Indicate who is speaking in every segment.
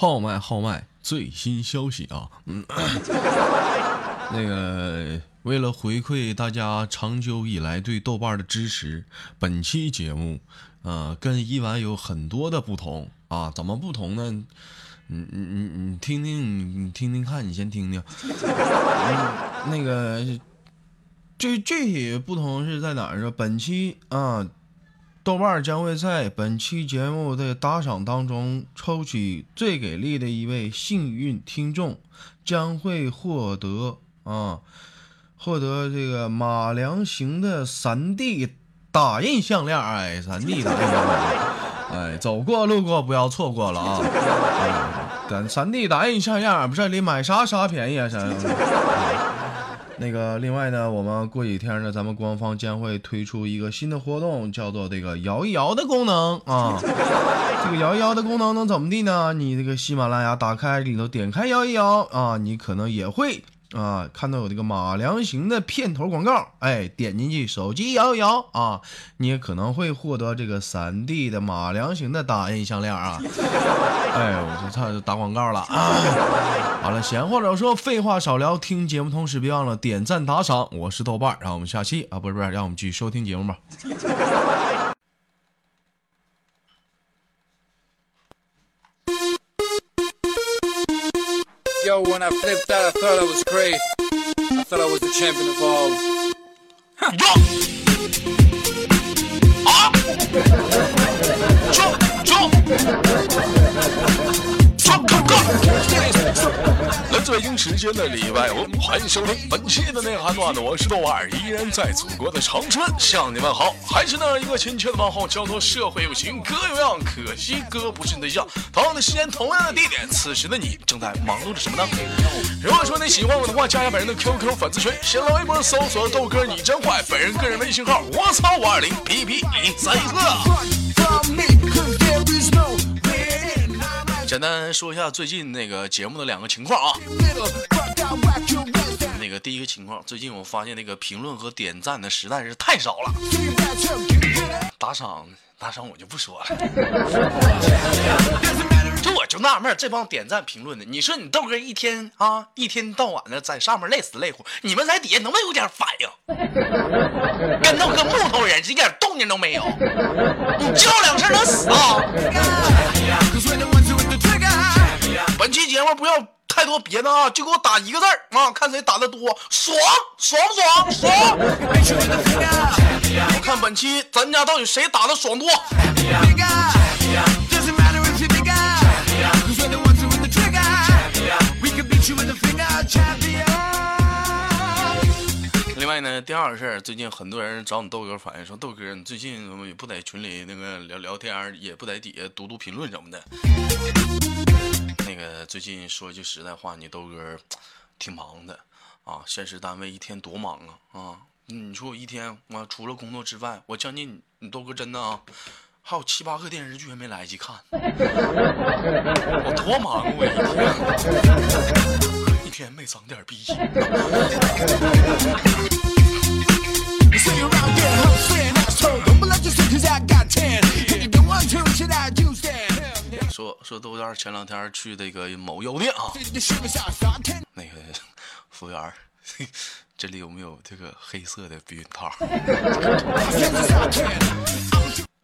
Speaker 1: 号脉号脉最新消息啊，嗯，那个为了回馈大家长久以来对豆瓣的支持，本期节目啊跟以往有很多的不同啊，怎么不同呢？你你你你听听，你听听看，你先听听，嗯那个具具体不同是在哪儿？说本期啊。豆瓣将会在本期节目的打赏当中抽取最给力的一位幸运听众，将会获得啊，获得这个马良行的三 D 打印项链。哎，三 D 打印项链，哎，走过路过不要错过了啊！咱三 D 打印项链，不是你买啥啥便宜啊？啥？那个，另外呢，我们过几天呢，咱们官方将会推出一个新的活动，叫做这个摇一摇的功能啊。这个摇一摇的功能能怎么地呢？你这个喜马拉雅打开里头，点开摇一摇啊，你可能也会。啊，看到有这个马良行的片头广告，哎，点进去，手机摇一摇啊，你也可能会获得这个三 D 的马良行的打印项链啊。哎，我就差打广告了啊。好了，闲话少说，废话少聊，听节目同时别忘了点赞打赏。我是豆瓣，让我们下期啊，不是不是，让我们继续收听节目吧。Yo, when I flipped out, I thought I was great. I thought I was the champion of all. Jump! 时间的礼拜五，欢迎收听本期的内涵段子，我是豆瓣，依然在祖国的长春向你们好，还是那一个亲切的问候，叫做社会有情哥有样，可惜哥不是你对象。同样的时间，同样的地点，此时的你正在忙碌着什么呢？如果说你喜欢我的话，加下本人的 QQ 粉丝群，新浪微博搜索豆哥你真坏，本人个人微信号我操五二零 P P 一三一个。简单说一下最近那个节目的两个情况啊。那个第一个情况，最近我发现那个评论和点赞的实在是太少了。打赏打赏我就不说了。就我就纳闷，这帮点赞评论的，你说你豆哥一天啊一天到晚的在上面累死累活，你们在底下能不能有点反应？跟豆哥木头人，一点动静都没有。你叫两声能死啊？不要太多别的啊，就给我打一个字儿啊，看谁打的多，爽爽不爽？爽！我看本期咱家到底谁打的爽多？另外呢，第二个事儿，最近很多人找你豆哥反映说，豆哥你最近也不在群里那个聊聊天，也不在底下读读评论什么的。最近说句实在话，你豆哥挺忙的啊，现实单位一天多忙啊啊！你说我一天我除了工作之外，我将近你豆哥真的啊，还有七八个电视剧还没来得及看，我多忙啊我一天，一天没长点逼。说说豆豆前两天去那个某药店啊，那个 服务员，这里有没有这个黑色的避孕套？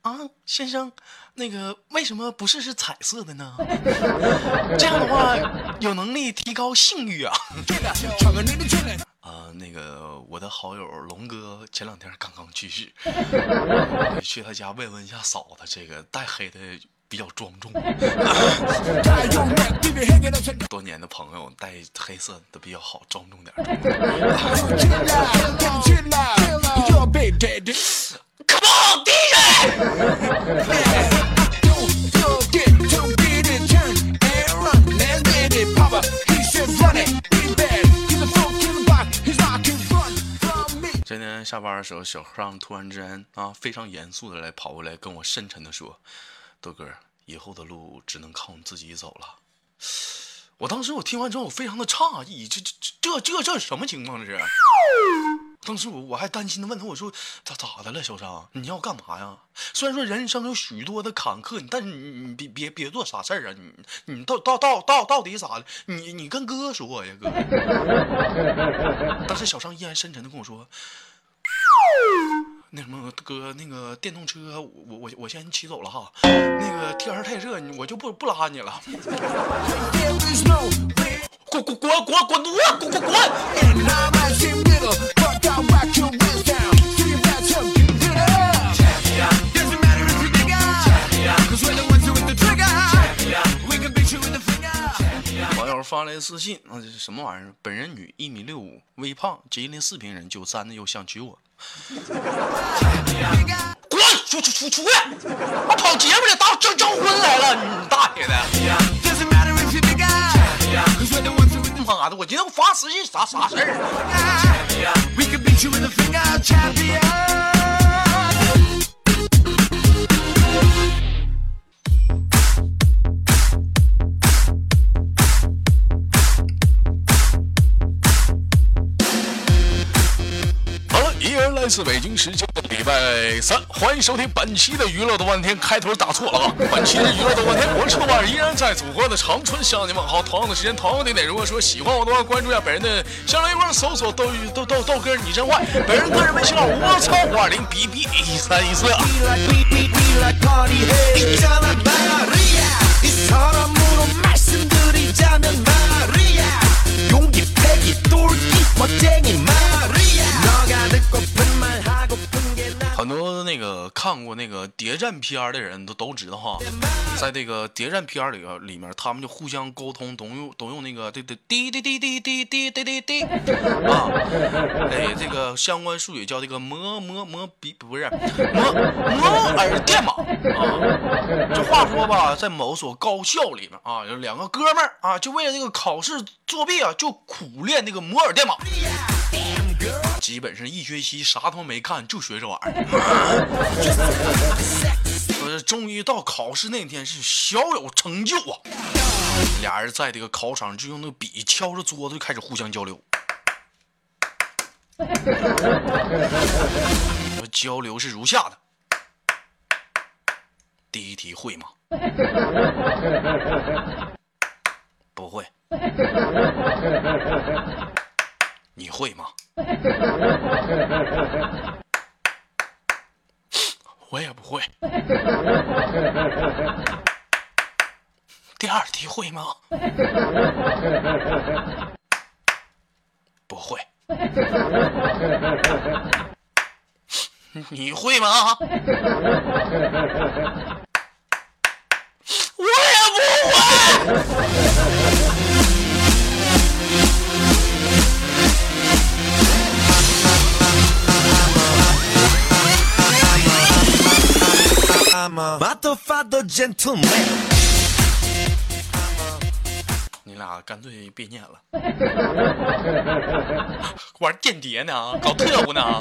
Speaker 1: 啊，先生，那个为什么不试试彩色的呢？这样的话有能力提高性欲啊。啊，那个我的好友龙哥前两天刚刚去世，去他家慰问一下嫂子，这个带黑的。比较庄重，多年的朋友带黑色的比较好，庄重点。Come on, DJ！今天下班的时候，小尚突然之间啊，非常严肃的来跑过来跟我深沉的说。豆哥，以后的路只能靠你自己走了。我当时我听完之后，我非常的诧异，这这这这这什么情况？这是当时我我还担心的问他，我说咋咋的了，小张，你要干嘛呀？虽然说人生有许多的坎坷，但是你你别别别做傻事儿啊！你你到到到到到底咋的？你你跟哥说呀，哥。当时小张依然深沉的跟我说。那什么哥，那个电动车，我我我先骑走了哈。那个天太热，我就不不拉你了。滚滚滚滚滚犊滚滚滚！网友发来私信，那这是什么玩意儿？本人女，一米六五，微胖，吉林四平人，九三的，又想娶我。滚！出出出出去！我跑节目去，当征征婚来了，你大爷的！妈的，我今天发私信啥啥事儿？来自北京时间的礼拜三，欢迎收听本期的娱乐多半天。开头打错了啊！本期的娱乐多半天，我是豆瓣，依然在祖国的长春向你们好。同样的时间，同样的地点。如果说喜欢我的话，关注一下本人的新浪微博，搜索豆豆豆豆哥你真坏。本人个人微信号：我操五二零 B B 一三一四。看过那个谍战片的人都都知道哈，在这个谍战片里里面，他们就互相沟通，都用都用那个对对滴滴滴滴滴滴滴滴滴啊，哎，这个相关术语叫这个摩摩摩比不是摩摩尔电码啊。这话说吧，在某所高校里面啊，有两个哥们儿啊，就为了这个考试作弊啊，就苦练那个摩尔电码。基本上一学期啥他妈没看，就学这玩意儿。说终于到考试那天是小有成就啊！俩人在这个考场就用那个笔敲着桌子就开始互相交流。交流是如下的：第一题会吗？不会。你会吗？我也不会。第二题会吗？不会。你会吗？我也不会。你俩干脆别念了，玩间谍呢，搞特务呢？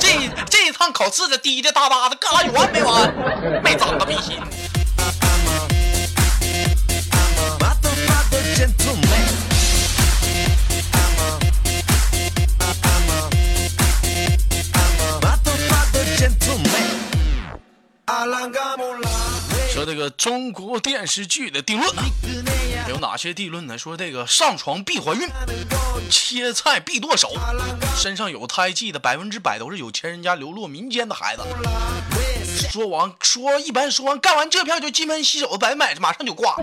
Speaker 1: 这这一趟考试的滴滴答答的，干啥有完没完？没长个逼心。说这个中国电视剧的定论呢有哪些定论呢？说这个上床必怀孕，切菜必剁手，身上有胎记的百分之百都是有钱人家流落民间的孩子。说完说一般说完干完这票就金盆洗手的百分百马上就挂。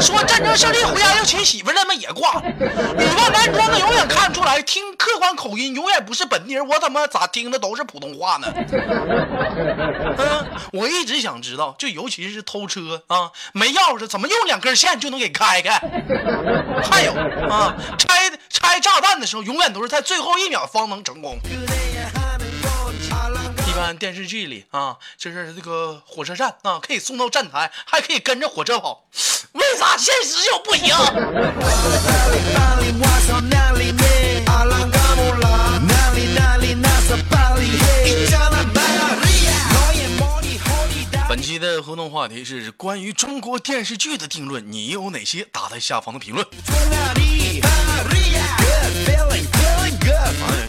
Speaker 1: 说战争胜利回家要娶媳妇的们也挂。女扮男装的永远看不出来，听客观口音永远不是本地人。我怎么咋听的都是普通话呢？嗯，我一直想知道，就尤其是偷车啊，没钥匙怎么用两根线就能给开开？还有啊，拆拆炸弹的时候永远都是在最后一秒方能成功。一般电视剧里啊，就是这个火车站啊，可以送到站台，还可以跟着火车跑。为啥现实就不行？本期的互动话题是关于中国电视剧的定论，你有哪些？打在下方的评论。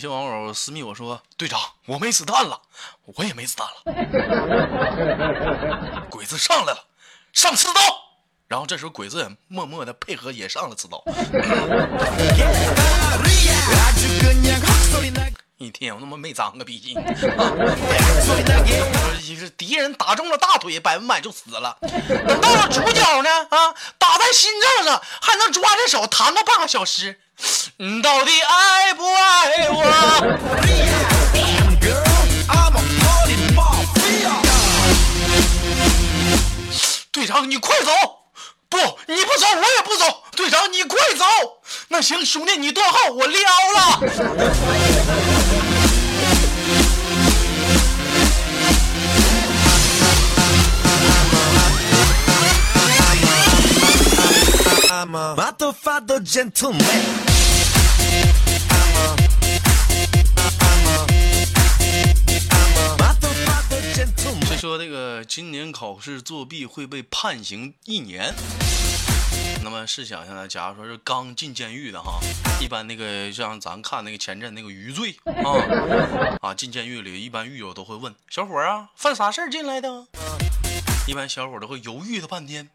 Speaker 1: 有些网友私密我说：“队长，我没子弹了，我也没子弹了。”鬼子上来了，上刺刀。然后这时候鬼子也默默的配合，也上了刺刀。一天我他妈没长个脾气，一个敌人打中了大腿，百分百就死了。等到了主角呢，啊，打在心脏上，还能抓着手弹个半个小时。你到底爱不爱我？队长，你快走！不，你不走，我也不走。队长，你快走！那行，兄弟，你断后，我撩了。今年考试作弊会被判刑一年？那么试想一下，假如说是刚进监狱的哈，一般那个像咱看那个前阵那个余罪啊啊，进监狱里一般狱友都会问小伙啊，犯啥事儿进来的？一般小伙都会犹豫了半天。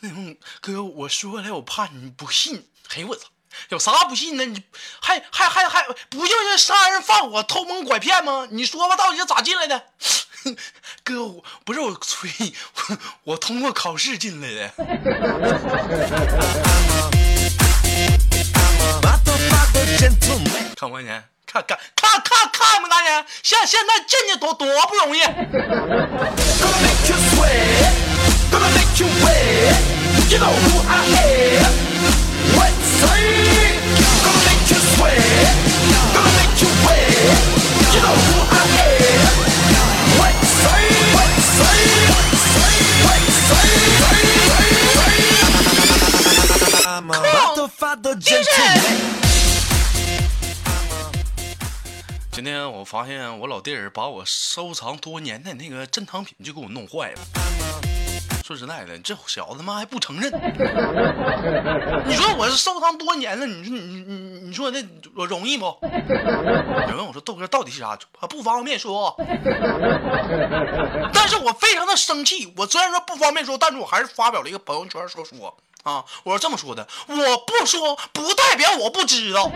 Speaker 1: 那 种哥，我说了，我怕你不信。嘿，我操，有啥不信呢？你还还还还不就是杀人放火、偷蒙拐骗吗？你说吧，到底是咋进来的？哥，我不是我吹，我我通过考试进来的。看我一眼？看看看看看没看见？现现在进去多多不容易。今天我发现我老弟儿把我收藏多年的那个珍藏品就给我弄坏了。说实在的，这小子他妈还不承认。你说我是收藏多年了，你说你你你说这容易不？有问我说豆哥到底是啥？不方便说。但是我非常的生气。我虽然说不方便说，但是我还是发表了一个朋友圈说说啊，我是这么说的：我不说不代表我不知道，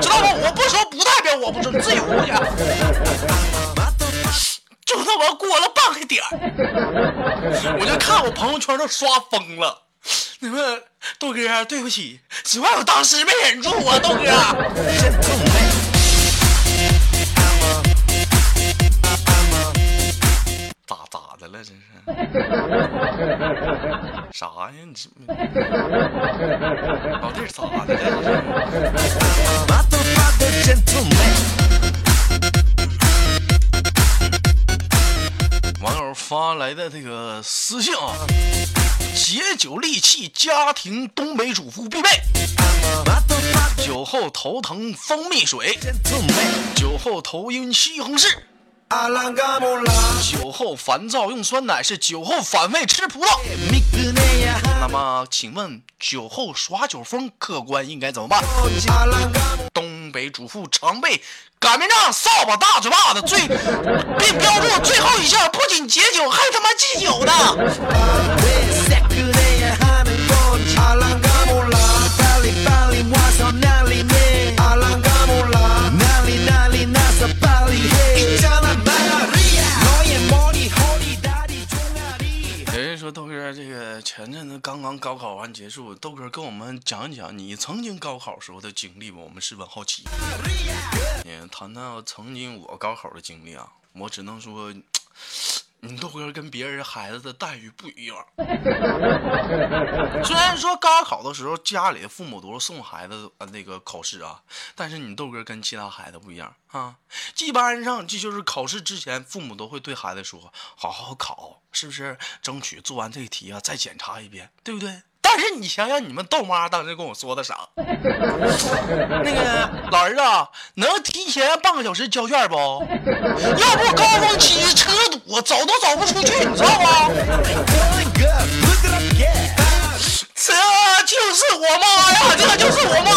Speaker 1: 知道不？我不说不代表我不知道，自由去。就他妈过了半个点我就看我朋友圈都刷疯了。你们豆哥，对不起，只怪我当时没忍住啊，豆哥。的了？这是 啥呀？你这老弟咋的了？网友发来的这个私信啊，解酒利器，家庭东北主妇必备。酒后头疼蜂蜜水，酒后头晕西红柿，酒后烦躁用酸奶，是酒后反胃吃葡萄。那么，请问酒后耍酒疯，客观应该怎么办？东北主妇常备。擀面杖、扫把、大嘴巴子，最并标注最后一项，不仅解酒，还他妈忌酒的。这个前阵子刚刚高考完结束，豆哥跟我们讲一讲你曾经高考时候的经历吧，我们十分好奇。你谈谈曾经我高考的经历啊，我只能说。你豆哥跟别人孩子的待遇不一样。虽然说高考的时候家里的父母都是送孩子那个考试啊，但是你豆哥跟其他孩子不一样啊。基本上这就是考试之前，父母都会对孩子说：“好好考，是不是？争取做完这题啊，再检查一遍，对不对？”但是你想想，你们豆妈当时跟我说的啥？那个老儿子能提前半个小时交卷不？要不高峰期车我走都走不出去你知道吗？这就是我妈呀这就是我妈。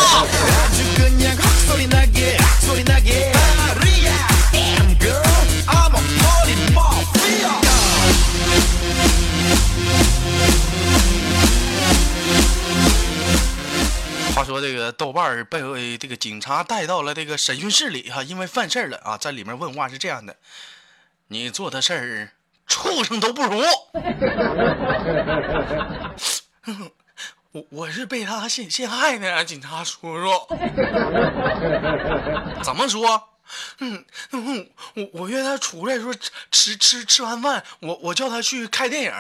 Speaker 1: 话说这个豆瓣被这个警察带到了这个审讯室里哈因为犯事了啊在里面问话是这样的。你做的事儿，畜生都不如。我我是被他陷陷害的，警察叔叔。怎么说？嗯嗯，我我约他出来说吃吃吃完饭，我我叫他去看电影。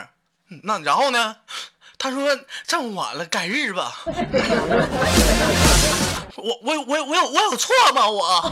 Speaker 1: 那然后呢？他说这么晚了，改日吧。我我我我有我有错吗？我。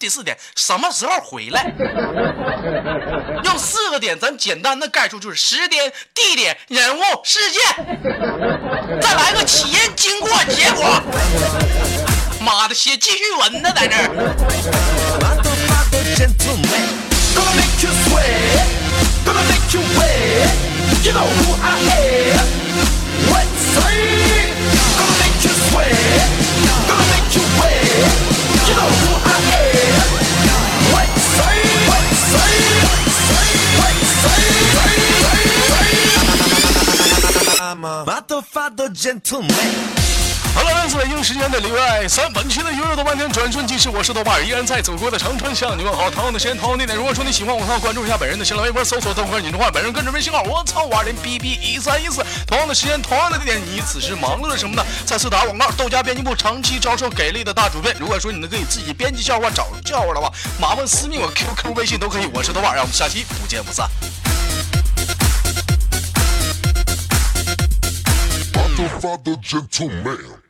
Speaker 1: 第四点什么时候回来？用四个点咱简单的概述就是时间、地点、人物、事件，再来个起因、经过、结果。妈的，写记叙文呢，在这儿。好了，来自北京时间的礼拜三，本期的娱乐豆瓣天转瞬即逝，我是豆瓣，依然在祖国的长春向你问好。同样的时间，同样的地点，如果说你喜欢我的话，关注一下本人的新浪微博，搜索豆瓣你的话，本人个人微信号我操五二零 b b 一三一四。同样的时间，同样的地点，你此时忙碌着什么呢？再次打广告，豆家编辑部长期招收给力的大主编。如果说你能可以自己编辑笑话找笑话的话，麻烦私密我 QQ 微信都可以。我是豆瓣，让我们下期不见不散。
Speaker 2: Father, gentleman.